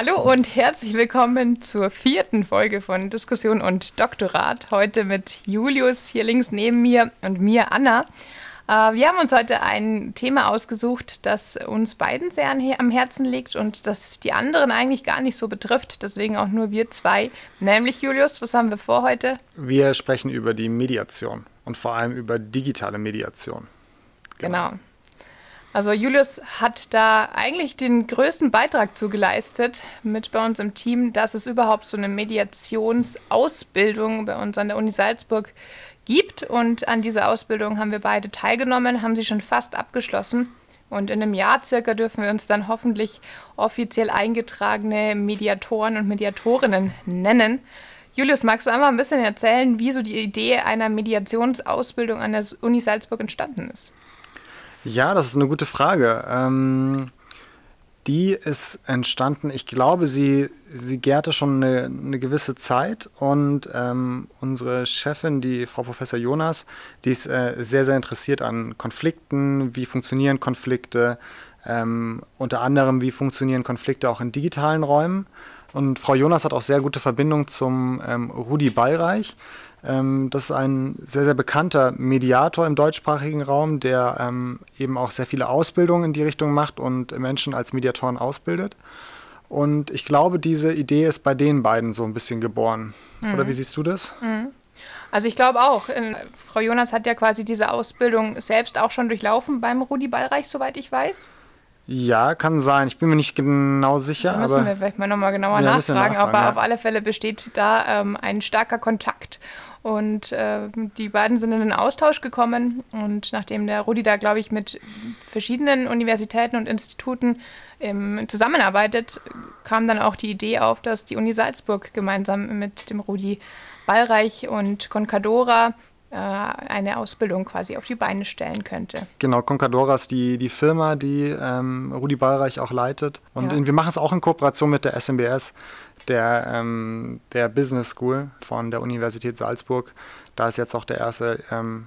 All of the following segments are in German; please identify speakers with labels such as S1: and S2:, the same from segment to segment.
S1: Hallo und herzlich willkommen zur vierten Folge von Diskussion und Doktorat. Heute mit Julius hier links neben mir und mir Anna. Äh, wir haben uns heute ein Thema ausgesucht, das uns beiden sehr am Herzen liegt und das die anderen eigentlich gar nicht so betrifft. Deswegen auch nur wir zwei. Nämlich Julius, was haben wir vor heute?
S2: Wir sprechen über die Mediation und vor allem über digitale Mediation.
S1: Genau. genau. Also Julius hat da eigentlich den größten Beitrag zu geleistet mit bei uns im Team, dass es überhaupt so eine Mediationsausbildung bei uns an der Uni Salzburg gibt. Und an dieser Ausbildung haben wir beide teilgenommen, haben sie schon fast abgeschlossen. Und in einem Jahr circa dürfen wir uns dann hoffentlich offiziell eingetragene Mediatoren und Mediatorinnen nennen. Julius, magst du einmal ein bisschen erzählen, wie so die Idee einer Mediationsausbildung an der Uni Salzburg entstanden ist?
S2: Ja, das ist eine gute Frage. Ähm, die ist entstanden, ich glaube, sie, sie gärte schon eine, eine gewisse Zeit und ähm, unsere Chefin, die Frau Professor Jonas, die ist äh, sehr, sehr interessiert an Konflikten, wie funktionieren Konflikte, ähm, unter anderem, wie funktionieren Konflikte auch in digitalen Räumen. Und Frau Jonas hat auch sehr gute Verbindung zum ähm, Rudi Ballreich. Ähm, das ist ein sehr, sehr bekannter Mediator im deutschsprachigen Raum, der ähm, eben auch sehr viele Ausbildungen in die Richtung macht und Menschen als Mediatoren ausbildet. Und ich glaube, diese Idee ist bei den beiden so ein bisschen geboren. Mhm. Oder wie siehst du das? Mhm.
S1: Also ich glaube auch. In, Frau Jonas hat ja quasi diese Ausbildung selbst auch schon durchlaufen beim Rudi Ballreich, soweit ich weiß.
S2: Ja, kann sein. Ich bin mir nicht genau sicher.
S1: Da müssen wir vielleicht mal nochmal genauer ja, nachfragen, nachfragen, aber ja. auf alle Fälle besteht da ähm, ein starker Kontakt. Und äh, die beiden sind in den Austausch gekommen. Und nachdem der Rudi da, glaube ich, mit verschiedenen Universitäten und Instituten ähm, zusammenarbeitet, kam dann auch die Idee auf, dass die Uni Salzburg gemeinsam mit dem Rudi Ballreich und Concadora äh, eine Ausbildung quasi auf die Beine stellen könnte.
S2: Genau, Concadora ist die, die Firma, die ähm, Rudi Ballreich auch leitet. Und ja. wir machen es auch in Kooperation mit der SMBS der, ähm, der Business School von der Universität Salzburg. Da ist jetzt auch der erste ähm,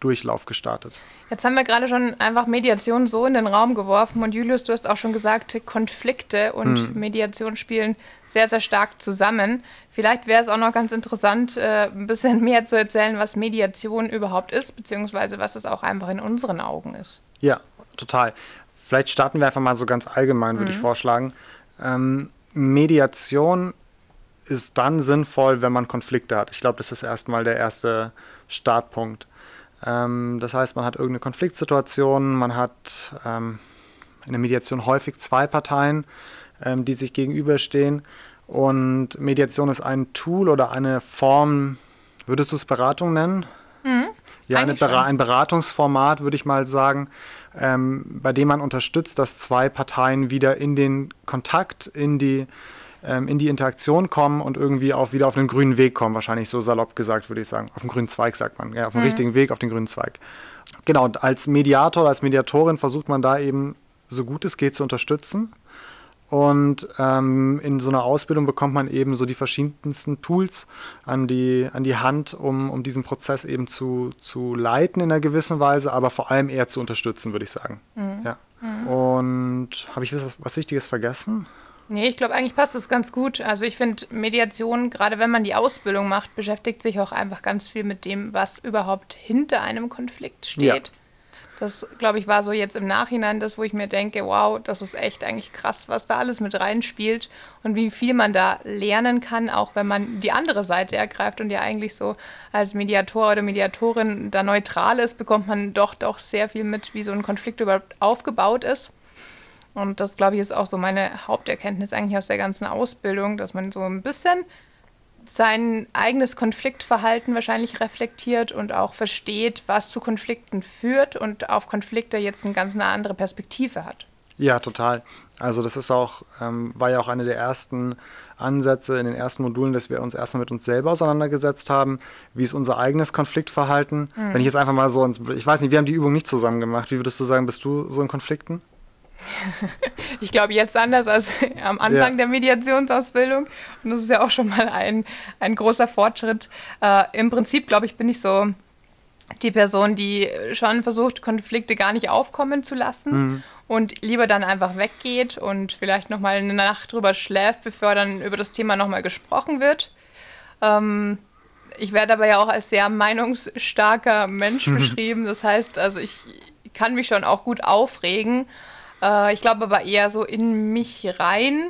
S2: Durchlauf gestartet.
S1: Jetzt haben wir gerade schon einfach Mediation so in den Raum geworfen und Julius, du hast auch schon gesagt, Konflikte und hm. Mediation spielen sehr, sehr stark zusammen. Vielleicht wäre es auch noch ganz interessant, äh, ein bisschen mehr zu erzählen, was Mediation überhaupt ist, beziehungsweise was es auch einfach in unseren Augen ist.
S2: Ja, total. Vielleicht starten wir einfach mal so ganz allgemein, würde mhm. ich vorschlagen. Ähm, Mediation ist dann sinnvoll, wenn man Konflikte hat. Ich glaube, das ist erstmal der erste Startpunkt. Ähm, das heißt, man hat irgendeine Konfliktsituation, man hat ähm, in der Mediation häufig zwei Parteien, ähm, die sich gegenüberstehen. Und Mediation ist ein Tool oder eine Form, würdest du es Beratung nennen? Mhm, ja, eine, ein Beratungsformat, würde ich mal sagen, ähm, bei dem man unterstützt, dass zwei Parteien wieder in den Kontakt, in die, ähm, in die Interaktion kommen und irgendwie auch wieder auf den grünen Weg kommen. Wahrscheinlich so salopp gesagt, würde ich sagen. Auf den grünen Zweig sagt man. Ja, auf den mhm. richtigen Weg, auf den grünen Zweig. Genau, und als Mediator, als Mediatorin versucht man da eben so gut es geht zu unterstützen. Und ähm, in so einer Ausbildung bekommt man eben so die verschiedensten Tools an die, an die Hand, um, um diesen Prozess eben zu, zu leiten in einer gewissen Weise, aber vor allem eher zu unterstützen, würde ich sagen. Mhm. Ja. Mhm. Und habe ich was, was Wichtiges vergessen?
S1: Nee, ich glaube, eigentlich passt das ganz gut. Also ich finde, Mediation, gerade wenn man die Ausbildung macht, beschäftigt sich auch einfach ganz viel mit dem, was überhaupt hinter einem Konflikt steht. Ja. Das, glaube ich, war so jetzt im Nachhinein das, wo ich mir denke, wow, das ist echt eigentlich krass, was da alles mit reinspielt und wie viel man da lernen kann, auch wenn man die andere Seite ergreift und ja eigentlich so als Mediator oder Mediatorin da neutral ist, bekommt man doch doch sehr viel mit, wie so ein Konflikt überhaupt aufgebaut ist. Und das, glaube ich, ist auch so meine Haupterkenntnis eigentlich aus der ganzen Ausbildung, dass man so ein bisschen sein eigenes Konfliktverhalten wahrscheinlich reflektiert und auch versteht, was zu Konflikten führt und auf Konflikte jetzt eine ganz eine andere Perspektive hat.
S2: Ja, total. Also das ist auch, ähm, war ja auch eine der ersten Ansätze in den ersten Modulen, dass wir uns erstmal mit uns selber auseinandergesetzt haben. Wie ist unser eigenes Konfliktverhalten? Mhm. Wenn ich jetzt einfach mal so, ins, ich weiß nicht, wir haben die Übung nicht zusammen gemacht. Wie würdest du sagen, bist du so in Konflikten?
S1: ich glaube, jetzt anders als am Anfang ja. der Mediationsausbildung. Und das ist ja auch schon mal ein, ein großer Fortschritt. Äh, Im Prinzip, glaube ich, bin ich so die Person, die schon versucht, Konflikte gar nicht aufkommen zu lassen mhm. und lieber dann einfach weggeht und vielleicht nochmal eine Nacht drüber schläft, bevor dann über das Thema nochmal gesprochen wird. Ähm, ich werde aber ja auch als sehr meinungsstarker Mensch mhm. beschrieben. Das heißt, also ich kann mich schon auch gut aufregen. Äh, ich glaube aber eher so in mich rein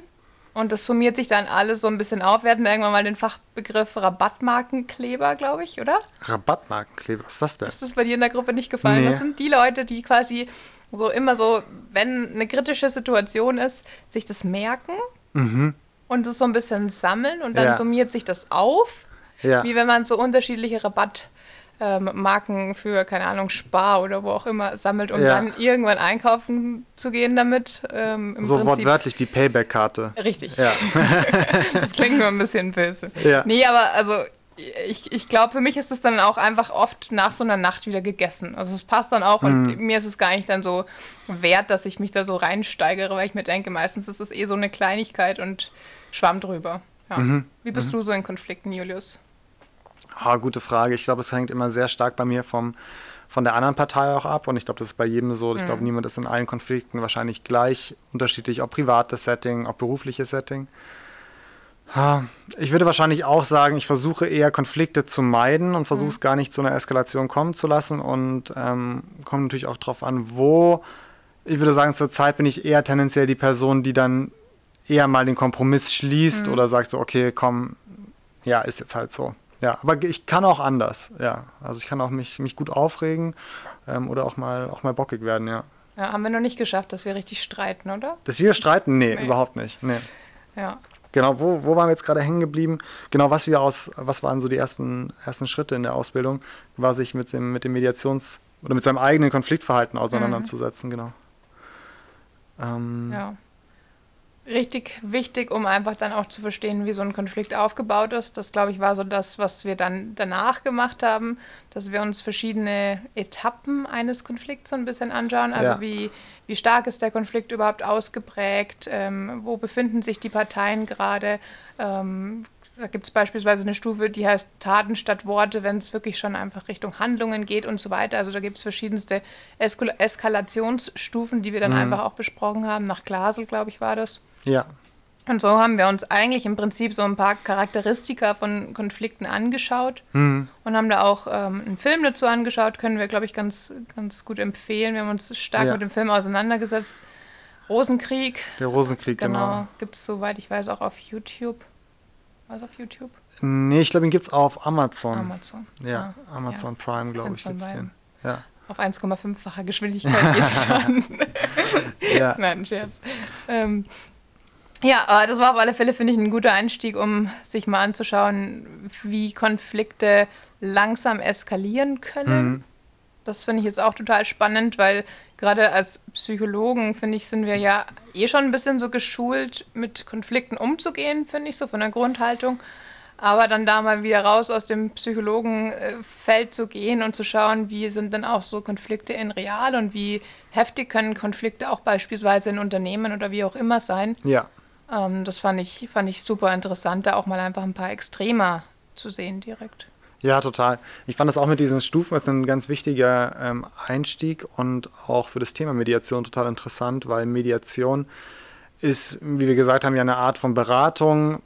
S1: und das summiert sich dann alles so ein bisschen auf. Wir hatten irgendwann mal den Fachbegriff Rabattmarkenkleber, glaube ich, oder?
S2: Rabattmarkenkleber, was ist das denn?
S1: Ist das bei dir in der Gruppe nicht gefallen? Nee. Das sind die Leute, die quasi so immer so, wenn eine kritische Situation ist, sich das merken mhm. und es so ein bisschen sammeln und dann ja. summiert sich das auf. Ja. Wie wenn man so unterschiedliche Rabatt ähm, Marken für, keine Ahnung, Spar oder wo auch immer sammelt, um ja. dann irgendwann einkaufen zu gehen damit.
S2: Ähm, so Prinzip. wortwörtlich die Payback-Karte.
S1: Richtig. Ja. das klingt nur ein bisschen böse. Ja. Nee, aber also ich, ich glaube, für mich ist es dann auch einfach oft nach so einer Nacht wieder gegessen. Also es passt dann auch mhm. und mir ist es gar nicht dann so wert, dass ich mich da so reinsteigere, weil ich mir denke, meistens ist es eh so eine Kleinigkeit und schwamm drüber. Ja. Mhm. Wie bist mhm. du so in Konflikten, Julius?
S2: Ah, gute Frage. Ich glaube, es hängt immer sehr stark bei mir vom, von der anderen Partei auch ab. Und ich glaube, das ist bei jedem so. Ich mhm. glaube, niemand ist in allen Konflikten wahrscheinlich gleich unterschiedlich, ob privates Setting, ob berufliches Setting. Ich würde wahrscheinlich auch sagen, ich versuche eher Konflikte zu meiden und versuche es mhm. gar nicht zu einer Eskalation kommen zu lassen und ähm, kommt natürlich auch darauf an, wo. Ich würde sagen, zurzeit bin ich eher tendenziell die Person, die dann eher mal den Kompromiss schließt mhm. oder sagt so, okay, komm, ja, ist jetzt halt so. Ja, aber ich kann auch anders, ja. Also ich kann auch mich, mich gut aufregen ähm, oder auch mal, auch mal bockig werden, ja.
S1: Ja, haben wir noch nicht geschafft, dass wir richtig streiten, oder?
S2: Dass wir streiten? Nee, nee. überhaupt nicht. Nee.
S1: Ja.
S2: Genau, wo, wo waren wir jetzt gerade hängen geblieben? Genau, was wir aus, was waren so die ersten, ersten Schritte in der Ausbildung, war sich mit dem, mit dem Mediations- oder mit seinem eigenen Konfliktverhalten auseinanderzusetzen, mhm. genau.
S1: Ähm, ja richtig wichtig, um einfach dann auch zu verstehen, wie so ein Konflikt aufgebaut ist. Das, glaube ich, war so das, was wir dann danach gemacht haben, dass wir uns verschiedene Etappen eines Konflikts so ein bisschen anschauen. Also ja. wie, wie stark ist der Konflikt überhaupt ausgeprägt? Ähm, wo befinden sich die Parteien gerade? Ähm, da gibt es beispielsweise eine Stufe, die heißt Taten statt Worte, wenn es wirklich schon einfach Richtung Handlungen geht und so weiter. Also da gibt es verschiedenste Eskal Eskalationsstufen, die wir dann mhm. einfach auch besprochen haben. Nach Glasel, glaube ich, war das.
S2: Ja.
S1: Und so haben wir uns eigentlich im Prinzip so ein paar Charakteristika von Konflikten angeschaut mhm. und haben da auch ähm, einen Film dazu angeschaut, können wir, glaube ich, ganz, ganz gut empfehlen. Wir haben uns stark ja. mit dem Film auseinandergesetzt. Rosenkrieg.
S2: Der Rosenkrieg, genau. genau.
S1: Gibt es, soweit ich weiß, auch auf YouTube. Was auf YouTube?
S2: Nee, ich glaube, ihn gibt es auf Amazon.
S1: Amazon.
S2: Ja, ah, Amazon ja. Prime, glaube ich, gibt es den. Ja.
S1: Auf 1,5-facher Geschwindigkeit jetzt schon. ja. Nein, Scherz. Ähm, ja, aber das war auf alle Fälle, finde ich, ein guter Einstieg, um sich mal anzuschauen, wie Konflikte langsam eskalieren können. Mhm. Das finde ich jetzt auch total spannend, weil gerade als Psychologen, finde ich, sind wir ja eh schon ein bisschen so geschult, mit Konflikten umzugehen, finde ich, so von der Grundhaltung. Aber dann da mal wieder raus aus dem Psychologenfeld zu gehen und zu schauen, wie sind denn auch so Konflikte in real und wie heftig können Konflikte auch beispielsweise in Unternehmen oder wie auch immer sein.
S2: Ja.
S1: Ähm, das fand ich, fand ich super interessant, da auch mal einfach ein paar Extremer zu sehen direkt.
S2: Ja, total. Ich fand das auch mit diesen Stufen ist ein ganz wichtiger ähm, Einstieg und auch für das Thema Mediation total interessant, weil Mediation ist, wie wir gesagt haben, ja eine Art von Beratung.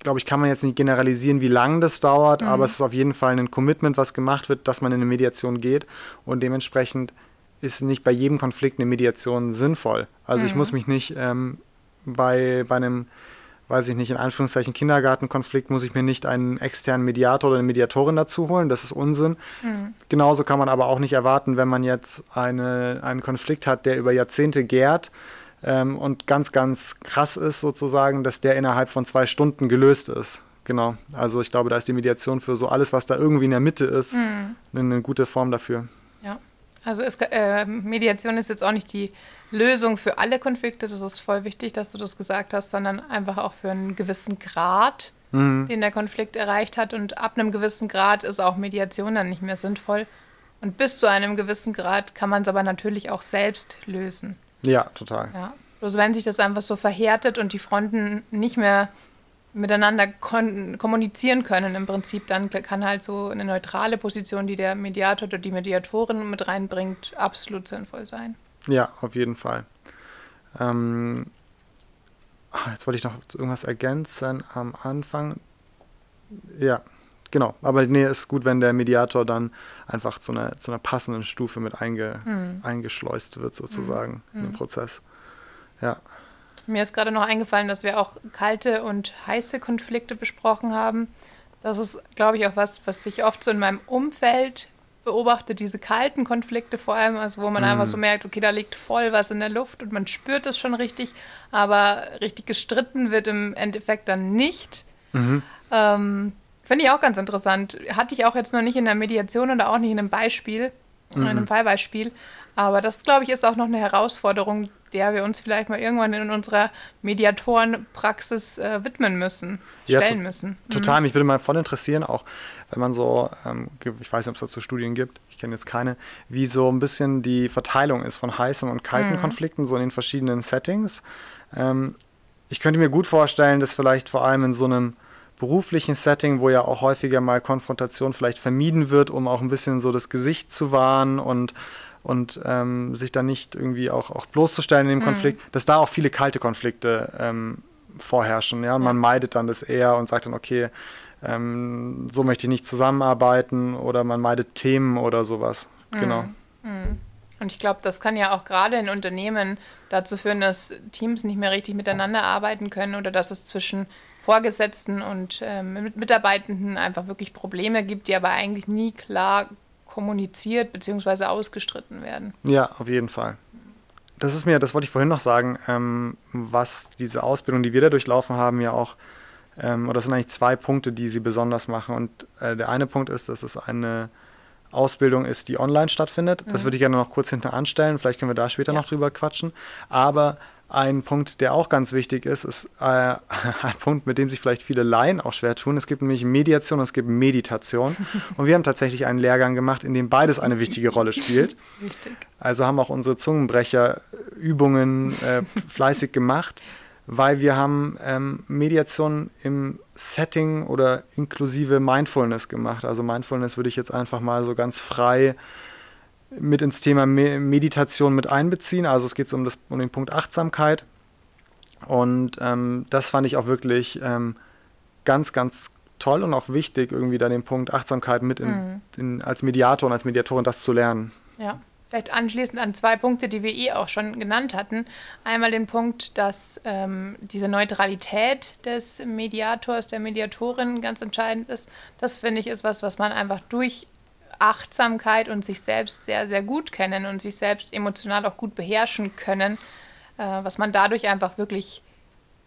S2: Glaube ich, kann man jetzt nicht generalisieren, wie lange das dauert, mhm. aber es ist auf jeden Fall ein Commitment, was gemacht wird, dass man in eine Mediation geht und dementsprechend ist nicht bei jedem Konflikt eine Mediation sinnvoll. Also mhm. ich muss mich nicht ähm, bei, bei einem, weiß ich nicht, in Anführungszeichen Kindergartenkonflikt muss ich mir nicht einen externen Mediator oder eine Mediatorin dazu holen. Das ist Unsinn. Mhm. Genauso kann man aber auch nicht erwarten, wenn man jetzt eine, einen Konflikt hat, der über Jahrzehnte gärt ähm, und ganz, ganz krass ist sozusagen, dass der innerhalb von zwei Stunden gelöst ist. Genau. Also ich glaube, da ist die Mediation für so alles, was da irgendwie in der Mitte ist, mhm. eine, eine gute Form dafür.
S1: Also es, äh, Mediation ist jetzt auch nicht die Lösung für alle Konflikte, das ist voll wichtig, dass du das gesagt hast, sondern einfach auch für einen gewissen Grad, mhm. den der Konflikt erreicht hat. Und ab einem gewissen Grad ist auch Mediation dann nicht mehr sinnvoll. Und bis zu einem gewissen Grad kann man es aber natürlich auch selbst lösen.
S2: Ja, total.
S1: Ja. Bloß wenn sich das einfach so verhärtet und die Fronten nicht mehr miteinander kommunizieren können im Prinzip, dann kann halt so eine neutrale Position, die der Mediator oder die Mediatorin mit reinbringt, absolut sinnvoll sein.
S2: Ja, auf jeden Fall. Ähm, ah, jetzt wollte ich noch irgendwas ergänzen am Anfang. Ja, genau. Aber nee, ist gut, wenn der Mediator dann einfach zu einer, zu einer passenden Stufe mit einge, mhm. eingeschleust wird, sozusagen, mhm. in den Prozess. Ja.
S1: Mir ist gerade noch eingefallen, dass wir auch kalte und heiße Konflikte besprochen haben. Das ist, glaube ich, auch was, was ich oft so in meinem Umfeld beobachte, diese kalten Konflikte vor allem, also wo man mm. einfach so merkt, okay, da liegt voll was in der Luft und man spürt es schon richtig, aber richtig gestritten wird im Endeffekt dann nicht. Mhm. Ähm, Finde ich auch ganz interessant. Hatte ich auch jetzt noch nicht in der Mediation oder auch nicht in einem Beispiel, mhm. in einem Fallbeispiel. Aber das, glaube ich, ist auch noch eine Herausforderung, der wir uns vielleicht mal irgendwann in unserer Mediatorenpraxis äh, widmen müssen, stellen ja, müssen.
S2: Mhm. Total, mich würde mal voll interessieren, auch wenn man so, ähm, ich weiß nicht, ob es dazu Studien gibt, ich kenne jetzt keine, wie so ein bisschen die Verteilung ist von heißen und kalten mhm. Konflikten, so in den verschiedenen Settings. Ähm, ich könnte mir gut vorstellen, dass vielleicht vor allem in so einem beruflichen Setting, wo ja auch häufiger mal Konfrontation vielleicht vermieden wird, um auch ein bisschen so das Gesicht zu wahren und und ähm, sich dann nicht irgendwie auch, auch bloßzustellen in dem mhm. Konflikt, dass da auch viele kalte Konflikte ähm, vorherrschen. Ja? Und man meidet dann das eher und sagt dann, okay, ähm, so möchte ich nicht zusammenarbeiten oder man meidet Themen oder sowas. Mhm. Genau.
S1: Mhm. Und ich glaube, das kann ja auch gerade in Unternehmen dazu führen, dass Teams nicht mehr richtig miteinander arbeiten können oder dass es zwischen Vorgesetzten und ähm, Mitarbeitenden einfach wirklich Probleme gibt, die aber eigentlich nie klar kommuniziert bzw. ausgestritten werden.
S2: Ja, auf jeden Fall. Das ist mir, das wollte ich vorhin noch sagen, ähm, was diese Ausbildung, die wir da durchlaufen haben, ja auch, ähm, oder das sind eigentlich zwei Punkte, die sie besonders machen. Und äh, der eine Punkt ist, dass es eine Ausbildung ist, die online stattfindet. Mhm. Das würde ich gerne noch kurz hinten anstellen. Vielleicht können wir da später ja. noch drüber quatschen. Aber ein Punkt, der auch ganz wichtig ist, ist äh, ein Punkt, mit dem sich vielleicht viele Laien auch schwer tun. Es gibt nämlich Mediation und es gibt Meditation. Und wir haben tatsächlich einen Lehrgang gemacht, in dem beides eine wichtige Rolle spielt. Richtig. Also haben auch unsere Zungenbrecherübungen äh, fleißig gemacht, weil wir haben ähm, Mediation im Setting oder inklusive Mindfulness gemacht. Also Mindfulness würde ich jetzt einfach mal so ganz frei mit ins Thema Meditation mit einbeziehen. Also es geht um, das, um den Punkt Achtsamkeit. Und ähm, das fand ich auch wirklich ähm, ganz, ganz toll und auch wichtig, irgendwie da den Punkt Achtsamkeit mit in, mhm. in, als Mediator und als Mediatorin das zu lernen.
S1: Ja, vielleicht anschließend an zwei Punkte, die wir eh auch schon genannt hatten. Einmal den Punkt, dass ähm, diese Neutralität des Mediators, der Mediatorin ganz entscheidend ist. Das finde ich ist was, was man einfach durch Achtsamkeit und sich selbst sehr, sehr gut kennen und sich selbst emotional auch gut beherrschen können, äh, was man dadurch einfach wirklich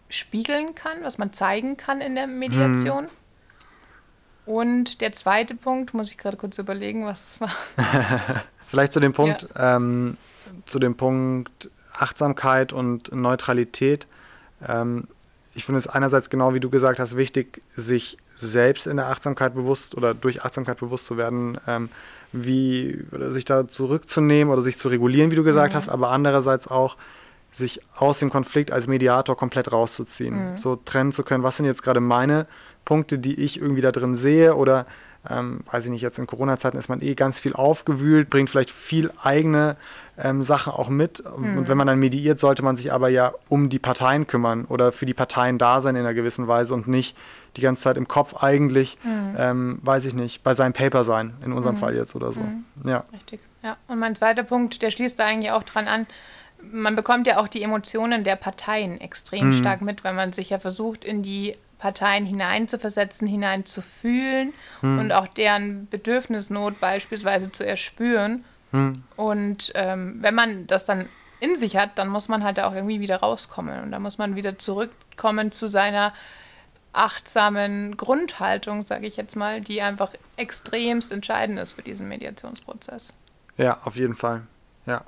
S1: spiegeln kann, was man zeigen kann in der Mediation. Hm. Und der zweite Punkt, muss ich gerade kurz überlegen, was das war.
S2: Vielleicht zu dem Punkt, ja. ähm, zu dem Punkt Achtsamkeit und Neutralität. Ähm, ich finde es einerseits genau wie du gesagt hast wichtig, sich selbst in der Achtsamkeit bewusst oder durch Achtsamkeit bewusst zu werden, ähm, wie sich da zurückzunehmen oder sich zu regulieren, wie du gesagt mhm. hast, aber andererseits auch sich aus dem Konflikt als Mediator komplett rauszuziehen, mhm. so trennen zu können, was sind jetzt gerade meine Punkte, die ich irgendwie da drin sehe oder ähm, weiß ich nicht, jetzt in Corona-Zeiten ist man eh ganz viel aufgewühlt, bringt vielleicht viel eigene ähm, Sachen auch mit. Mhm. Und wenn man dann mediiert, sollte man sich aber ja um die Parteien kümmern oder für die Parteien da sein in einer gewissen Weise und nicht die ganze Zeit im Kopf eigentlich, mhm. ähm, weiß ich nicht, bei seinem Paper sein, in unserem mhm. Fall jetzt oder so. Mhm. Ja.
S1: Richtig. Ja. Und mein zweiter Punkt, der schließt da eigentlich auch dran an, man bekommt ja auch die Emotionen der Parteien extrem mhm. stark mit, weil man sich ja versucht, in die Parteien hineinzuversetzen, hineinzufühlen hm. und auch deren Bedürfnisnot beispielsweise zu erspüren. Hm. Und ähm, wenn man das dann in sich hat, dann muss man halt auch irgendwie wieder rauskommen. Und da muss man wieder zurückkommen zu seiner achtsamen Grundhaltung, sage ich jetzt mal, die einfach extremst entscheidend ist für diesen Mediationsprozess.
S2: Ja, auf jeden Fall. Ja.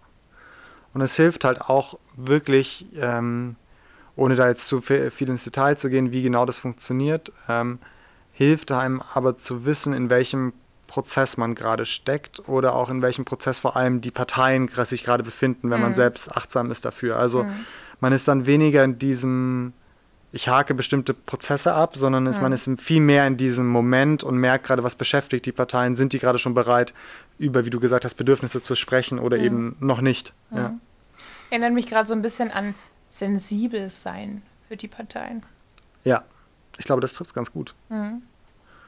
S2: Und es hilft halt auch wirklich, ähm, ohne da jetzt zu viel ins Detail zu gehen, wie genau das funktioniert, ähm, hilft einem aber zu wissen, in welchem Prozess man gerade steckt oder auch in welchem Prozess vor allem die Parteien sich gerade befinden, wenn mhm. man selbst achtsam ist dafür. Also mhm. man ist dann weniger in diesem ich hake bestimmte Prozesse ab, sondern ist, mhm. man ist viel mehr in diesem Moment und merkt gerade, was beschäftigt die Parteien, sind die gerade schon bereit, über, wie du gesagt hast, Bedürfnisse zu sprechen oder mhm. eben noch nicht. Mhm. Ja.
S1: Erinnert mich gerade so ein bisschen an sensibel sein für die Parteien.
S2: Ja, ich glaube, das trifft es ganz gut.
S1: Mhm.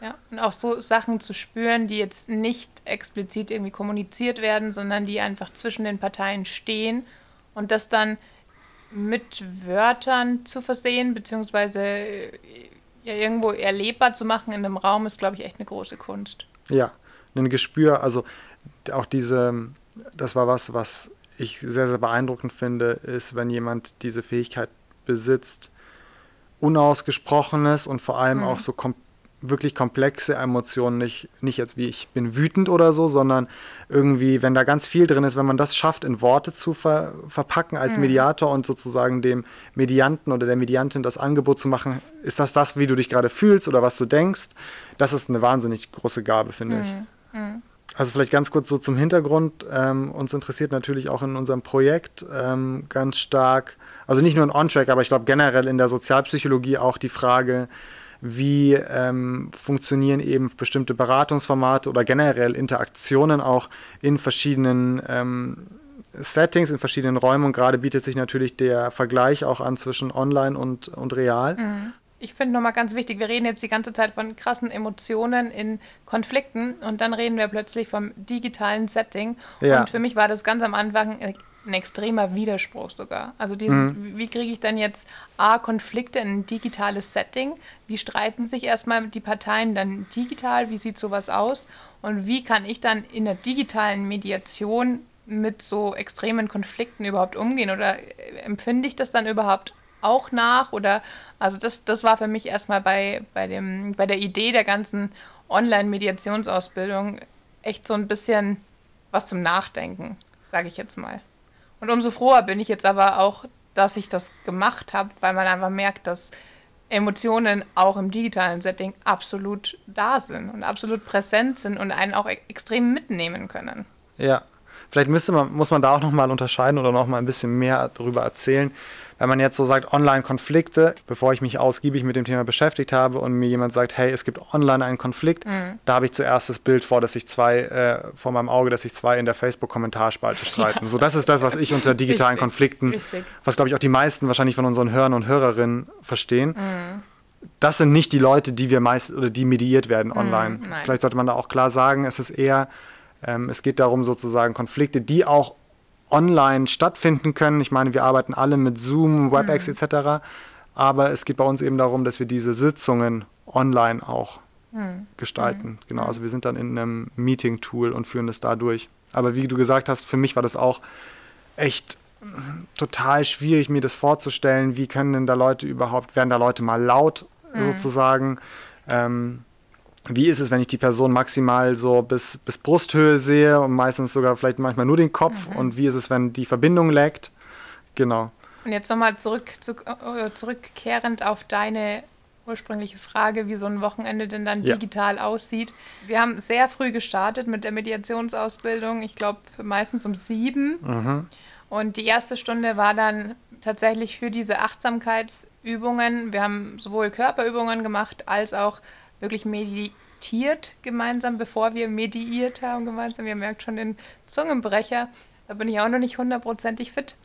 S1: Ja, und auch so Sachen zu spüren, die jetzt nicht explizit irgendwie kommuniziert werden, sondern die einfach zwischen den Parteien stehen und das dann mit Wörtern zu versehen, beziehungsweise äh, ja, irgendwo erlebbar zu machen in einem Raum, ist, glaube ich, echt eine große Kunst.
S2: Ja, ein Gespür, also auch diese, das war was, was ich sehr, sehr beeindruckend finde, ist, wenn jemand diese Fähigkeit besitzt, Unausgesprochenes und vor allem mhm. auch so komplett wirklich komplexe Emotionen, nicht, nicht jetzt wie ich bin wütend oder so, sondern irgendwie, wenn da ganz viel drin ist, wenn man das schafft, in Worte zu ver verpacken als mhm. Mediator und sozusagen dem Medianten oder der Mediantin das Angebot zu machen, ist das das, wie du dich gerade fühlst oder was du denkst, das ist eine wahnsinnig große Gabe, finde mhm. ich. Also vielleicht ganz kurz so zum Hintergrund. Ähm, uns interessiert natürlich auch in unserem Projekt ähm, ganz stark, also nicht nur in On-Track, aber ich glaube generell in der Sozialpsychologie auch die Frage, wie ähm, funktionieren eben bestimmte Beratungsformate oder generell Interaktionen auch in verschiedenen ähm, Settings, in verschiedenen Räumen. Und gerade bietet sich natürlich der Vergleich auch an zwischen online und, und real.
S1: Mhm. Ich finde nochmal ganz wichtig, wir reden jetzt die ganze Zeit von krassen Emotionen in Konflikten und dann reden wir plötzlich vom digitalen Setting. Ja. Und für mich war das ganz am Anfang ein extremer Widerspruch sogar. Also dieses, mhm. wie kriege ich dann jetzt A, Konflikte in ein digitales Setting? Wie streiten sich erstmal die Parteien dann digital? Wie sieht sowas aus? Und wie kann ich dann in der digitalen Mediation mit so extremen Konflikten überhaupt umgehen? Oder äh, empfinde ich das dann überhaupt auch nach? Oder also das, das war für mich erstmal bei, bei, dem, bei der Idee der ganzen Online-Mediationsausbildung echt so ein bisschen was zum Nachdenken, sage ich jetzt mal. Und umso froher bin ich jetzt aber auch, dass ich das gemacht habe, weil man einfach merkt, dass Emotionen auch im digitalen Setting absolut da sind und absolut präsent sind und einen auch e extrem mitnehmen können.
S2: Ja, vielleicht müsste man, muss man da auch nochmal unterscheiden oder nochmal ein bisschen mehr darüber erzählen, wenn man jetzt so sagt, Online-Konflikte, bevor ich mich ausgiebig mit dem Thema beschäftigt habe und mir jemand sagt, hey, es gibt online einen Konflikt, mhm. da habe ich zuerst das Bild vor, dass sich zwei, äh, vor meinem Auge, dass sich zwei in der Facebook-Kommentarspalte streiten. Ja. So, das ist das, was ich unter digitalen Richtig. Konflikten, Richtig. was glaube ich auch die meisten wahrscheinlich von unseren Hörern und Hörerinnen verstehen. Mhm das sind nicht die Leute, die wir meist oder die mediiert werden mhm, online. Mm, Vielleicht sollte man da auch klar sagen, es ist eher, ähm, es geht darum, sozusagen Konflikte, die auch online stattfinden können. Ich meine, wir arbeiten alle mit Zoom, WebEx mhm. etc. Aber es geht bei uns eben darum, dass wir diese Sitzungen online auch mhm. gestalten. Mhm. Genau, also wir sind dann in einem Meeting-Tool und führen das da durch. Aber wie du gesagt hast, für mich war das auch echt total schwierig, mir das vorzustellen. Wie können denn da Leute überhaupt, werden da Leute mal laut mhm. sozusagen? Ähm, wie ist es, wenn ich die Person maximal so bis, bis Brusthöhe sehe und meistens sogar vielleicht manchmal nur den Kopf mhm. und wie ist es, wenn die Verbindung laggt? Genau.
S1: Und jetzt nochmal zurück, zu, äh, zurückkehrend auf deine ursprüngliche Frage, wie so ein Wochenende denn dann ja. digital aussieht. Wir haben sehr früh gestartet mit der Mediationsausbildung, ich glaube meistens um sieben. Mhm. Und die erste Stunde war dann tatsächlich für diese Achtsamkeitsübungen. Wir haben sowohl Körperübungen gemacht als auch wirklich meditiert gemeinsam, bevor wir mediiert haben gemeinsam. Ihr merkt schon den Zungenbrecher. Da bin ich auch noch nicht hundertprozentig fit.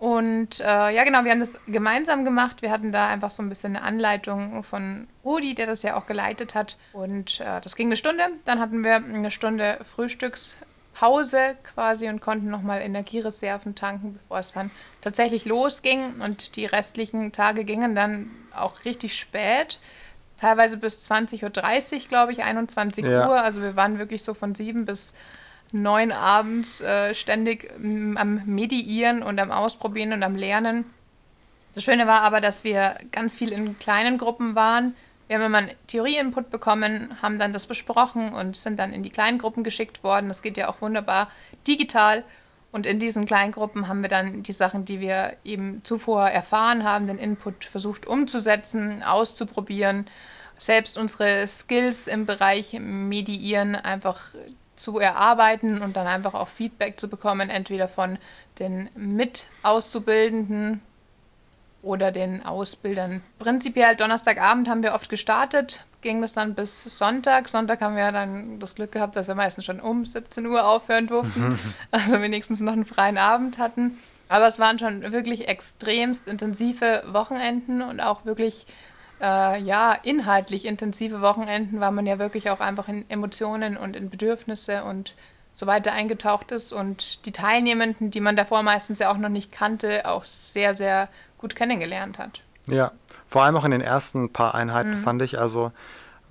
S1: Und äh, ja, genau, wir haben das gemeinsam gemacht. Wir hatten da einfach so ein bisschen eine Anleitung von Rudi, der das ja auch geleitet hat. Und äh, das ging eine Stunde. Dann hatten wir eine Stunde Frühstückspause quasi und konnten nochmal Energiereserven tanken, bevor es dann tatsächlich losging. Und die restlichen Tage gingen dann auch richtig spät teilweise bis 20.30 Uhr, glaube ich, 21 ja. Uhr. Also wir waren wirklich so von sieben bis neun abends äh, ständig am Mediieren und am Ausprobieren und am Lernen. Das Schöne war aber, dass wir ganz viel in kleinen Gruppen waren. Wir haben immer einen Theorie-Input bekommen, haben dann das besprochen und sind dann in die kleinen Gruppen geschickt worden. Das geht ja auch wunderbar digital. Und in diesen kleinen Gruppen haben wir dann die Sachen, die wir eben zuvor erfahren haben, den Input versucht umzusetzen, auszuprobieren, selbst unsere Skills im Bereich Mediieren einfach zu erarbeiten und dann einfach auch Feedback zu bekommen, entweder von den mit Auszubildenden oder den Ausbildern. Prinzipiell Donnerstagabend haben wir oft gestartet, ging das dann bis Sonntag. Sonntag haben wir dann das Glück gehabt, dass wir meistens schon um 17 Uhr aufhören durften, also wenigstens noch einen freien Abend hatten. Aber es waren schon wirklich extremst intensive Wochenenden und auch wirklich äh, ja, inhaltlich intensive Wochenenden, weil man ja wirklich auch einfach in Emotionen und in Bedürfnisse und so weiter eingetaucht ist und die Teilnehmenden, die man davor meistens ja auch noch nicht kannte, auch sehr, sehr gut kennengelernt hat.
S2: Ja, vor allem auch in den ersten paar Einheiten mhm. fand ich, also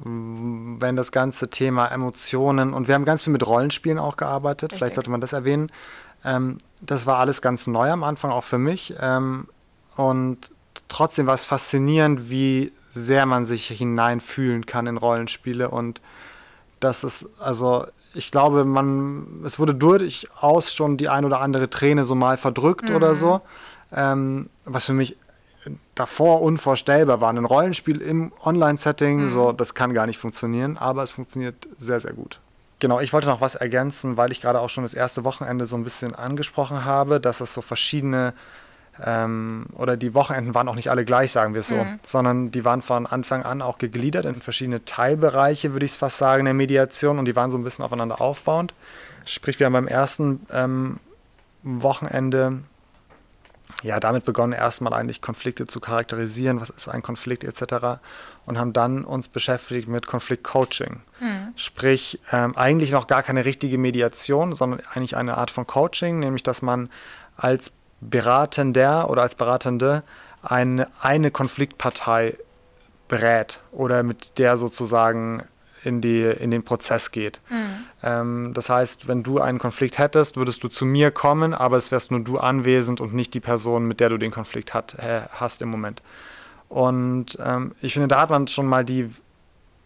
S2: wenn das ganze Thema Emotionen und wir haben ganz viel mit Rollenspielen auch gearbeitet, Richtig. vielleicht sollte man das erwähnen. Ähm, das war alles ganz neu am Anfang, auch für mich. Ähm, und trotzdem war es faszinierend, wie sehr man sich hineinfühlen kann in Rollenspiele. Und das ist, also ich glaube, man, es wurde durchaus schon die ein oder andere Träne so mal verdrückt mhm. oder so. Ähm, was für mich davor unvorstellbar war. Ein Rollenspiel im Online-Setting, mhm. so, das kann gar nicht funktionieren, aber es funktioniert sehr, sehr gut. Genau, ich wollte noch was ergänzen, weil ich gerade auch schon das erste Wochenende so ein bisschen angesprochen habe, dass es so verschiedene ähm, oder die Wochenenden waren auch nicht alle gleich, sagen wir es so, mhm. sondern die waren von Anfang an auch gegliedert in verschiedene Teilbereiche, würde ich es fast sagen, der Mediation und die waren so ein bisschen aufeinander aufbauend. Sprich, wir haben beim ersten ähm, Wochenende ja, damit begonnen, erstmal eigentlich Konflikte zu charakterisieren, was ist ein Konflikt etc. Und haben dann uns beschäftigt mit Konfliktcoaching. Mhm. Sprich, ähm, eigentlich noch gar keine richtige Mediation, sondern eigentlich eine Art von Coaching, nämlich dass man als Beratender oder als Beratende eine, eine Konfliktpartei berät oder mit der sozusagen in, die, in den Prozess geht. Mhm. Ähm, das heißt, wenn du einen Konflikt hättest, würdest du zu mir kommen, aber es wärst nur du anwesend und nicht die Person, mit der du den Konflikt hat, äh, hast im Moment. Und ähm, ich finde, da hat man schon mal die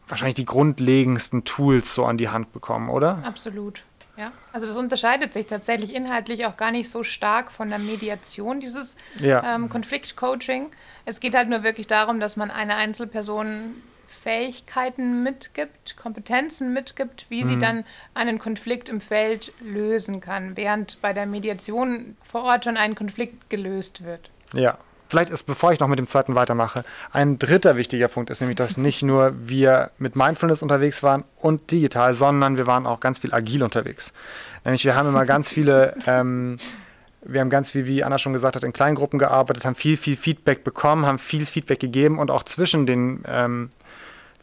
S2: wahrscheinlich die grundlegendsten Tools so an die Hand bekommen, oder?
S1: Absolut. Ja, also das unterscheidet sich tatsächlich inhaltlich auch gar nicht so stark von der Mediation, dieses ja. ähm, Konfliktcoaching. Es geht halt nur wirklich darum, dass man einer Einzelperson Fähigkeiten mitgibt, Kompetenzen mitgibt, wie mhm. sie dann einen Konflikt im Feld lösen kann, während bei der Mediation vor Ort schon ein Konflikt gelöst wird.
S2: Ja, vielleicht ist, bevor ich noch mit dem zweiten weitermache, ein dritter wichtiger Punkt ist nämlich, dass nicht nur wir mit Mindfulness unterwegs waren und digital, sondern wir waren auch ganz viel agil unterwegs. Nämlich wir haben immer ganz viele, ähm, wir haben ganz viel, wie Anna schon gesagt hat, in Kleingruppen gearbeitet, haben viel, viel Feedback bekommen, haben viel Feedback gegeben und auch zwischen den ähm,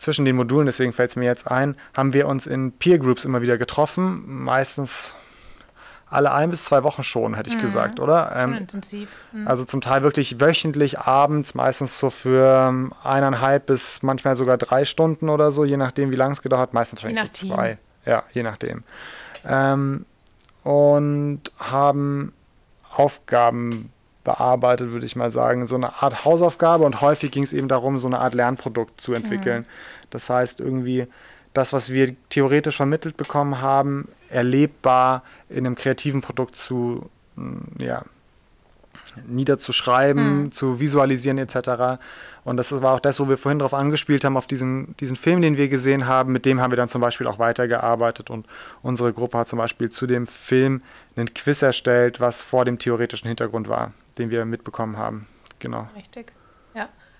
S2: zwischen den Modulen, deswegen fällt es mir jetzt ein, haben wir uns in Peer Groups immer wieder getroffen, meistens alle ein bis zwei Wochen schon, hätte ich mhm. gesagt, oder?
S1: Ähm, intensiv.
S2: Mhm. Also zum Teil wirklich wöchentlich, abends, meistens so für ähm, eineinhalb bis manchmal sogar drei Stunden oder so, je nachdem, wie lange es gedauert hat. Meistens wahrscheinlich so zwei. Ja, je nachdem. Ähm, und haben Aufgaben bearbeitet, würde ich mal sagen. So eine Art Hausaufgabe und häufig ging es eben darum, so eine Art Lernprodukt zu entwickeln. Mhm. Das heißt, irgendwie das, was wir theoretisch vermittelt bekommen haben, erlebbar in einem kreativen Produkt zu, mm, ja, niederzuschreiben, mhm. zu visualisieren etc. Und das war auch das, wo wir vorhin darauf angespielt haben, auf diesen, diesen Film, den wir gesehen haben. Mit dem haben wir dann zum Beispiel auch weitergearbeitet und unsere Gruppe hat zum Beispiel zu dem Film einen Quiz erstellt, was vor dem theoretischen Hintergrund war, den wir mitbekommen haben. Genau.
S1: Richtig.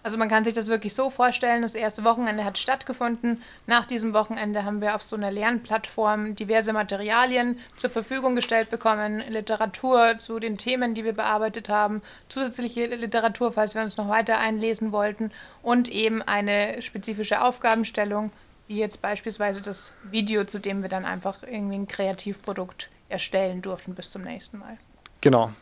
S1: Also man kann sich das wirklich so vorstellen, das erste Wochenende hat stattgefunden. Nach diesem Wochenende haben wir auf so einer Lernplattform diverse Materialien zur Verfügung gestellt bekommen, Literatur zu den Themen, die wir bearbeitet haben, zusätzliche Literatur, falls wir uns noch weiter einlesen wollten und eben eine spezifische Aufgabenstellung, wie jetzt beispielsweise das Video, zu dem wir dann einfach irgendwie ein Kreativprodukt erstellen durften bis zum nächsten Mal.
S2: Genau.